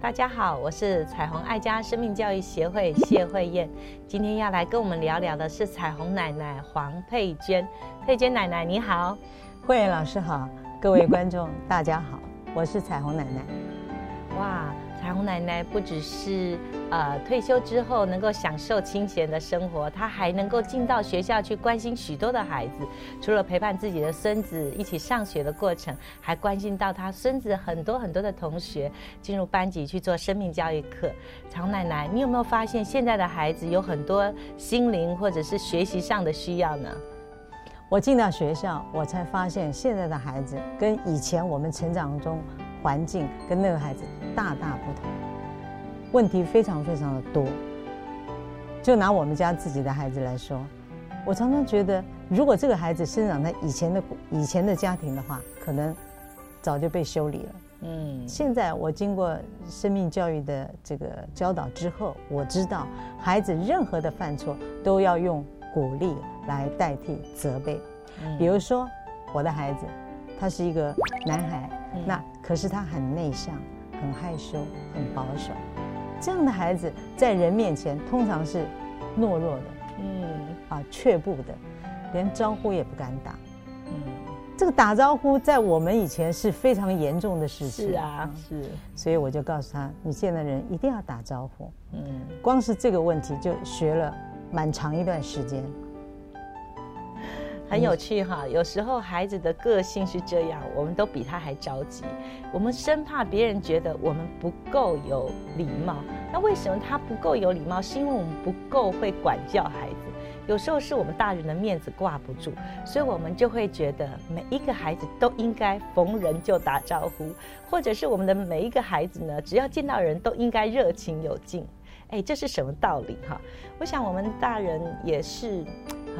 大家好，我是彩虹爱家生命教育协会谢慧燕，今天要来跟我们聊聊的是彩虹奶奶黄佩娟。佩娟奶奶你好，慧燕老师好，各位观众大家好，我是彩虹奶奶。哇！彩虹奶奶不只是呃退休之后能够享受清闲的生活，她还能够进到学校去关心许多的孩子。除了陪伴自己的孙子一起上学的过程，还关心到他孙子很多很多的同学进入班级去做生命教育课。彩虹奶奶，你有没有发现现在的孩子有很多心灵或者是学习上的需要呢？我进到学校，我才发现现在的孩子跟以前我们成长中。环境跟那个孩子大大不同，问题非常非常的多。就拿我们家自己的孩子来说，我常常觉得，如果这个孩子生长在以前的以前的家庭的话，可能早就被修理了。嗯，现在我经过生命教育的这个教导之后，我知道孩子任何的犯错都要用鼓励来代替责备。比如说，我的孩子。他是一个男孩，那可是他很内向、很害羞、很保守。这样的孩子在人面前通常是懦弱的，嗯，啊，却步的，连招呼也不敢打。嗯，这个打招呼在我们以前是非常严重的事情。是啊，是。所以我就告诉他，你见了人一定要打招呼。嗯，光是这个问题就学了蛮长一段时间。很有趣哈，有时候孩子的个性是这样，我们都比他还着急，我们生怕别人觉得我们不够有礼貌。那为什么他不够有礼貌？是因为我们不够会管教孩子。有时候是我们大人的面子挂不住，所以我们就会觉得每一个孩子都应该逢人就打招呼，或者是我们的每一个孩子呢，只要见到人都应该热情有劲。哎，这是什么道理哈？我想我们大人也是。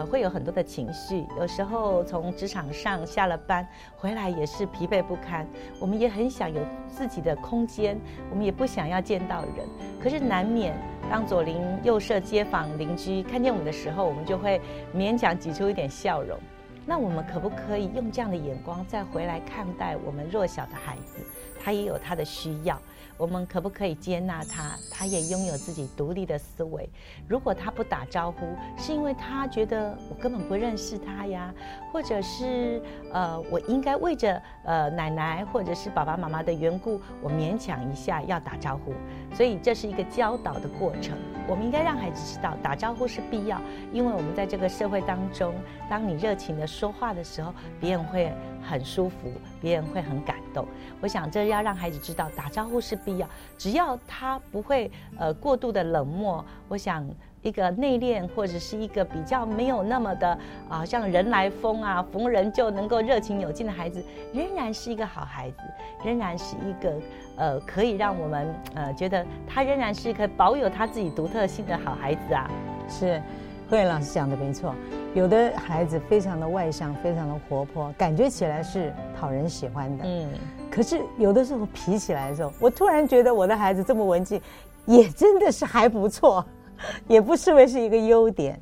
会有很多的情绪，有时候从职场上下了班回来也是疲惫不堪。我们也很想有自己的空间，我们也不想要见到人。可是难免当左邻右舍、街坊邻居看见我们的时候，我们就会勉强挤出一点笑容。那我们可不可以用这样的眼光再回来看待我们弱小的孩子？他也有他的需要。我们可不可以接纳他？他也拥有自己独立的思维。如果他不打招呼，是因为他觉得我根本不认识他呀，或者是呃，我应该为着呃奶奶或者是爸爸妈妈的缘故，我勉强一下要打招呼。所以这是一个教导的过程。我们应该让孩子知道打招呼是必要，因为我们在这个社会当中，当你热情的说话的时候，别人会很舒服，别人会很感动。我想这要让孩子知道打招呼是。必要，只要他不会呃过度的冷漠，我想一个内敛或者是一个比较没有那么的啊像人来疯啊逢人就能够热情有劲的孩子，仍然是一个好孩子，仍然是一个呃可以让我们呃觉得他仍然是一个保有他自己独特性的好孩子啊。是，慧老师讲的没错，有的孩子非常的外向，非常的活泼，感觉起来是讨人喜欢的。嗯。可是有的时候皮起来的时候，我突然觉得我的孩子这么文静，也真的是还不错，也不失为是一个优点。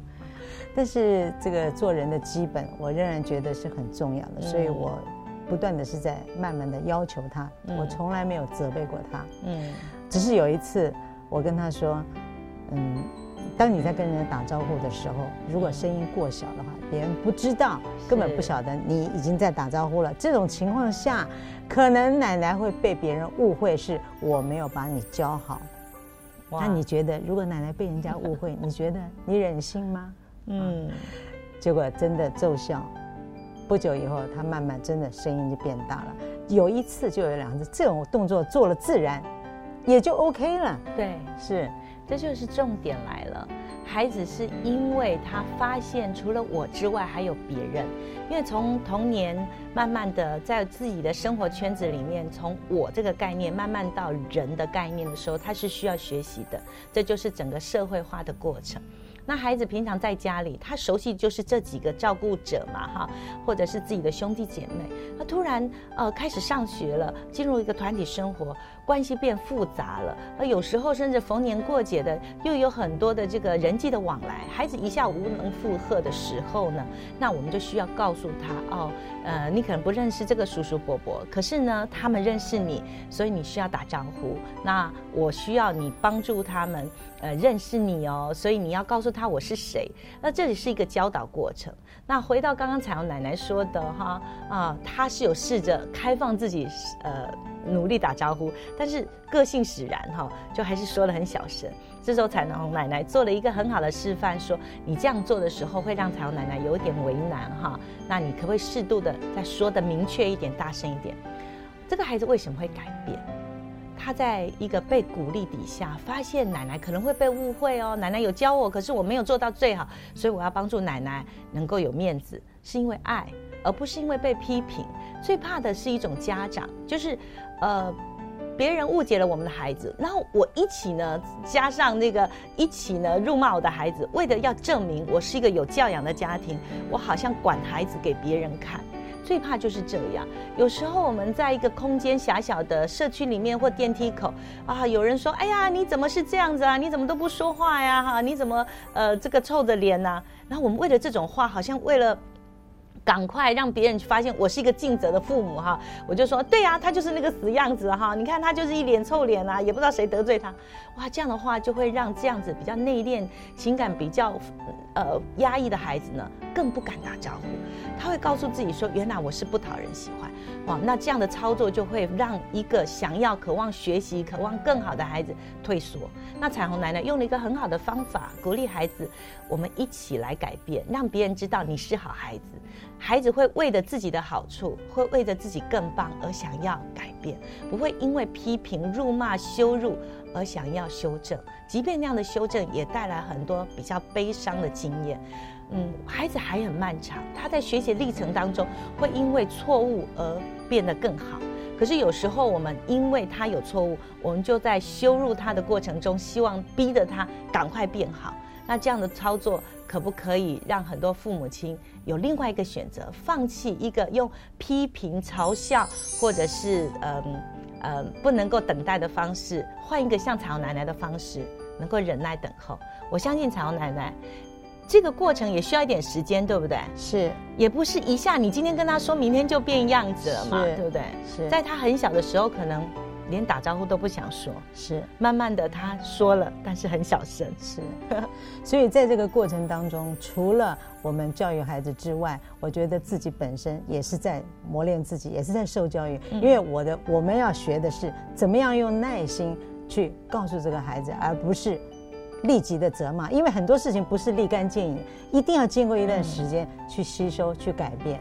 但是这个做人的基本，我仍然觉得是很重要的，所以我不断的是在慢慢的要求他，我从来没有责备过他。嗯，只是有一次我跟他说，嗯。当你在跟人家打招呼的时候，如果声音过小的话，别人不知道，根本不晓得你已经在打招呼了。这种情况下，可能奶奶会被别人误会是我没有把你教好。那你觉得，如果奶奶被人家误会，你觉得你忍心吗？嗯。结果真的奏效，不久以后，他慢慢真的声音就变大了。有一次就有两次，这种动作做了自然，也就 OK 了。对，是。这就是重点来了，孩子是因为他发现除了我之外还有别人，因为从童年慢慢的在自己的生活圈子里面，从我这个概念慢慢到人的概念的时候，他是需要学习的，这就是整个社会化的过程。那孩子平常在家里，他熟悉就是这几个照顾者嘛，哈，或者是自己的兄弟姐妹。他突然呃开始上学了，进入一个团体生活，关系变复杂了。而有时候甚至逢年过节的，又有很多的这个人际的往来，孩子一下无能负荷的时候呢，那我们就需要告诉他哦，呃，你可能不认识这个叔叔伯伯，可是呢，他们认识你，所以你需要打招呼。那我需要你帮助他们。呃，认识你哦，所以你要告诉他我是谁。那这里是一个教导过程。那回到刚刚彩虹奶奶说的哈啊，她是有试着开放自己，呃，努力打招呼，但是个性使然哈，就还是说的很小声。这时候彩虹奶奶做了一个很好的示范，说你这样做的时候会让彩虹奶奶有点为难哈。那你可不可以适度的再说的明确一点，大声一点？这个孩子为什么会改变？他在一个被鼓励底下，发现奶奶可能会被误会哦。奶奶有教我，可是我没有做到最好，所以我要帮助奶奶能够有面子，是因为爱，而不是因为被批评。最怕的是一种家长，就是呃，别人误解了我们的孩子，然后我一起呢加上那个一起呢辱骂我的孩子，为了要证明我是一个有教养的家庭，我好像管孩子给别人看。最怕就是这样。有时候我们在一个空间狭小的社区里面或电梯口啊，有人说：“哎呀，你怎么是这样子啊？你怎么都不说话呀？哈，你怎么呃这个臭着脸呢？”然后我们为了这种话，好像为了赶快让别人去发现我是一个尽责的父母哈，我就说：“对呀，他就是那个死样子哈，你看他就是一脸臭脸啊，也不知道谁得罪他。”哇，这样的话就会让这样子比较内敛、情感比较呃压抑的孩子呢，更不敢打招呼。他会告诉自己说：“原来我是不讨人喜欢。”哇，那这样的操作就会让一个想要、渴望学习、渴望更好的孩子退缩。那彩虹奶奶用了一个很好的方法，鼓励孩子：我们一起来改变，让别人知道你是好孩子。孩子会为了自己的好处，会为着自己更棒而想要改变，不会因为批评、辱骂、羞辱而想要修正。即便那样的修正也带来很多比较悲伤的经验。嗯，孩子还很漫长，他在学习历程当中会因为错误而变得更好。可是有时候我们因为他有错误，我们就在羞辱他的过程中，希望逼着他赶快变好。那这样的操作可不可以让很多父母亲有另外一个选择，放弃一个用批评、嘲笑或者是嗯呃不能够等待的方式，换一个像彩虹奶奶的方式，能够忍耐等候。我相信彩虹奶奶。这个过程也需要一点时间，对不对？是，也不是一下，你今天跟他说明天就变样子了嘛，对不对？是，在他很小的时候，可能连打招呼都不想说，是。慢慢的他说了，但是很小声，是。所以在这个过程当中，除了我们教育孩子之外，我觉得自己本身也是在磨练自己，也是在受教育。因为我的我们要学的是怎么样用耐心去告诉这个孩子，而不是。立即的责骂，因为很多事情不是立竿见影，一定要经过一段时间去吸收、去改变。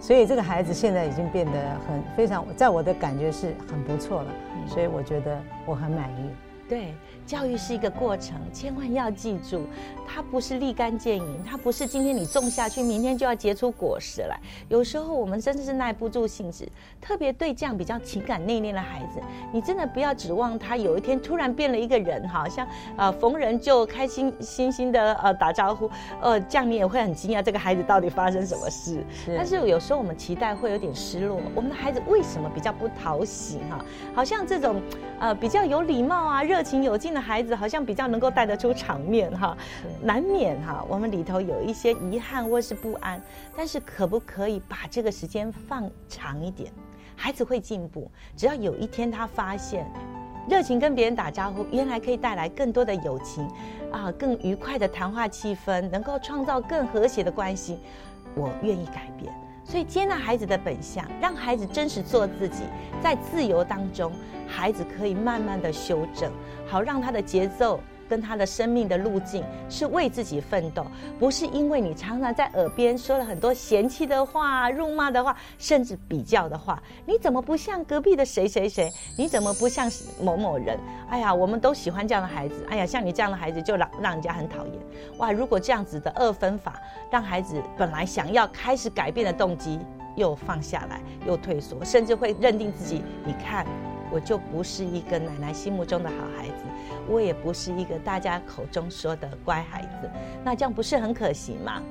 所以这个孩子现在已经变得很非常，在我的感觉是很不错了。所以我觉得我很满意。对。教育是一个过程，千万要记住，它不是立竿见影，它不是今天你种下去，明天就要结出果实来。有时候我们真的是耐不住性子，特别对这样比较情感内敛的孩子，你真的不要指望他有一天突然变了一个人，好像呃逢人就开心心心的呃打招呼，呃这样你也会很惊讶这个孩子到底发生什么事。但是有时候我们期待会有点失落，我们的孩子为什么比较不讨喜哈？好像这种呃比较有礼貌啊、热情有劲的。孩子好像比较能够带得出场面哈，难免哈，我们里头有一些遗憾或是不安，但是可不可以把这个时间放长一点？孩子会进步，只要有一天他发现，热情跟别人打招呼，原来可以带来更多的友情，啊，更愉快的谈话气氛，能够创造更和谐的关系，我愿意改变。所以接纳孩子的本相，让孩子真实做自己，在自由当中，孩子可以慢慢的修正，好让他的节奏。跟他的生命的路径是为自己奋斗，不是因为你常常在耳边说了很多嫌弃的话、辱骂的话，甚至比较的话。你怎么不像隔壁的谁谁谁？你怎么不像某某人？哎呀，我们都喜欢这样的孩子。哎呀，像你这样的孩子就让让人家很讨厌。哇，如果这样子的二分法，让孩子本来想要开始改变的动机又放下来，又退缩，甚至会认定自己，你看。我就不是一个奶奶心目中的好孩子，我也不是一个大家口中说的乖孩子。那这样不是很可惜吗？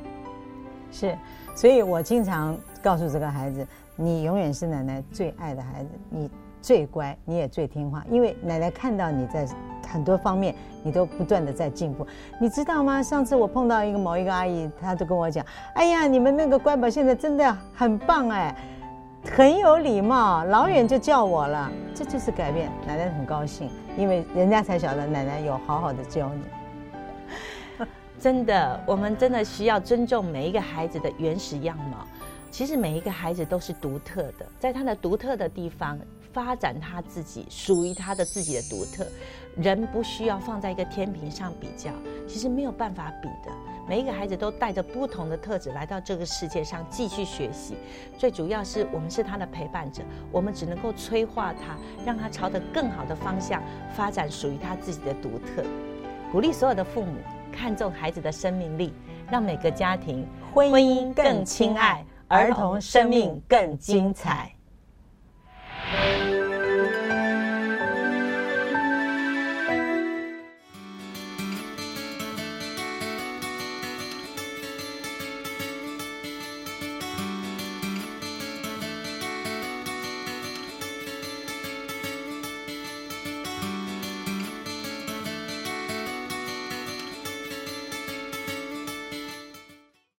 是，所以我经常告诉这个孩子，你永远是奶奶最爱的孩子，你最乖，你也最听话，因为奶奶看到你在很多方面，你都不断的在进步。你知道吗？上次我碰到一个某一个阿姨，她都跟我讲：“哎呀，你们那个乖宝现在真的很棒哎，很有礼貌，老远就叫我了。”这就是改变，奶奶很高兴，因为人家才晓得奶奶有好好的教你。真的，我们真的需要尊重每一个孩子的原始样貌。其实每一个孩子都是独特的，在他的独特的地方发展他自己属于他的自己的独特。人不需要放在一个天平上比较，其实没有办法比的。每一个孩子都带着不同的特质来到这个世界上继续学习。最主要是我们是他的陪伴者，我们只能够催化他，让他朝着更好的方向发展属于他自己的独特。鼓励所有的父母。看重孩子的生命力，让每个家庭婚姻更亲爱，儿童生命更精彩。